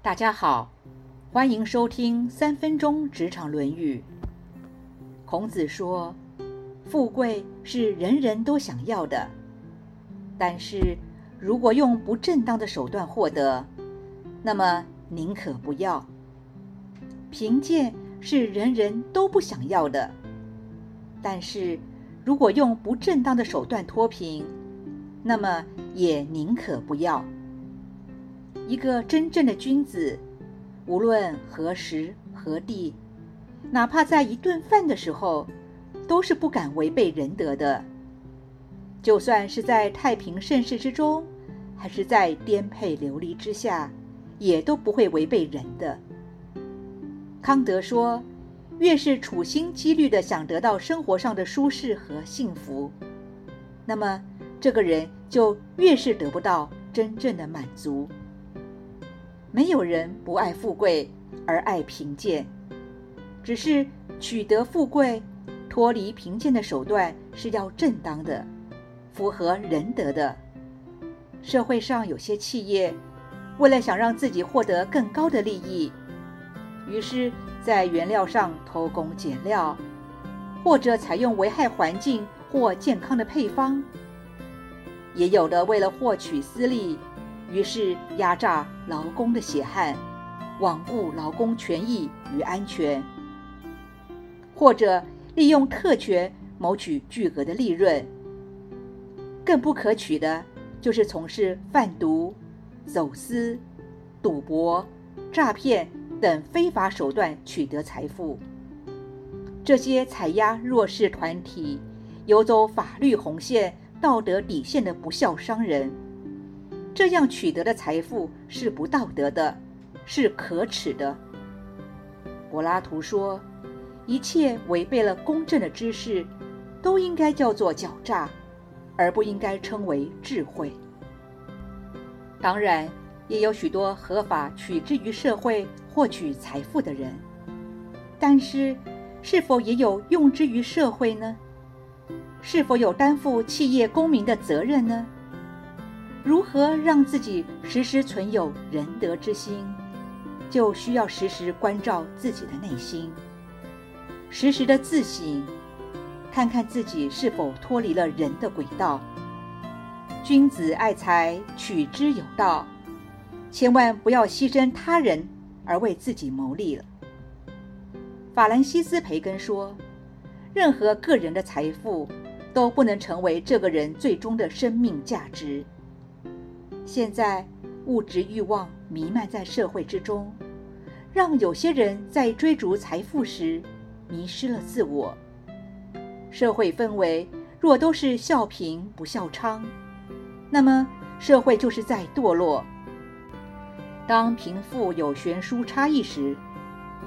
大家好，欢迎收听三分钟职场论语。孔子说：“富贵是人人都想要的，但是如果用不正当的手段获得，那么宁可不要。贫贱是人人都不想要的，但是如果用不正当的手段脱贫，那么也宁可不要。”一个真正的君子，无论何时何地，哪怕在一顿饭的时候，都是不敢违背仁德的。就算是在太平盛世之中，还是在颠沛流离之下，也都不会违背人的。康德说：“越是处心积虑的想得到生活上的舒适和幸福，那么这个人就越是得不到真正的满足。”没有人不爱富贵而爱贫贱，只是取得富贵、脱离贫贱的手段是要正当的，符合仁德的。社会上有些企业，为了想让自己获得更高的利益，于是，在原料上偷工减料，或者采用危害环境或健康的配方，也有的为了获取私利。于是压榨劳工的血汗，罔顾劳工权益与安全，或者利用特权谋取巨额的利润。更不可取的，就是从事贩毒、走私、赌博、诈骗等非法手段取得财富。这些踩压弱势团体、游走法律红线、道德底线的不孝商人。这样取得的财富是不道德的，是可耻的。柏拉图说：“一切违背了公正的知识，都应该叫做狡诈，而不应该称为智慧。”当然，也有许多合法取之于社会获取财富的人，但是，是否也有用之于社会呢？是否有担负企业公民的责任呢？如何让自己时时存有仁德之心，就需要时时关照自己的内心，时时的自省，看看自己是否脱离了人的轨道。君子爱财，取之有道，千万不要牺牲他人而为自己谋利了。法兰西斯·培根说：“任何个人的财富都不能成为这个人最终的生命价值。”现在，物质欲望弥漫在社会之中，让有些人在追逐财富时迷失了自我。社会氛围若都是笑贫不笑娼，那么社会就是在堕落。当贫富有悬殊差异时，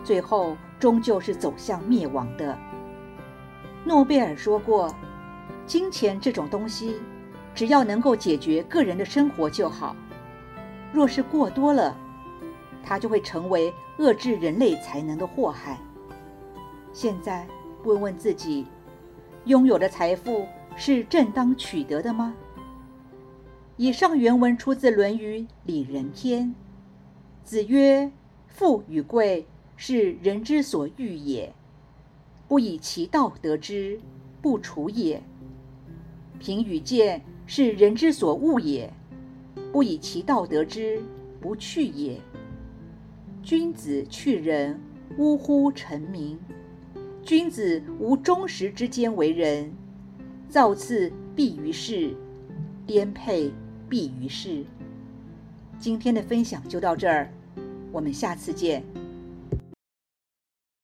最后终究是走向灭亡的。诺贝尔说过：“金钱这种东西。”只要能够解决个人的生活就好，若是过多了，它就会成为遏制人类才能的祸害。现在问问自己，拥有的财富是正当取得的吗？以上原文出自《论语·里仁篇》。子曰：“富与贵，是人之所欲也，不以其道得之，不处也。贫与贱。”是人之所恶也，不以其道得之，不去也。君子去仁，呜呼！臣民。君子无忠实之间为人，造次必于世，颠沛必于世。今天的分享就到这儿，我们下次见。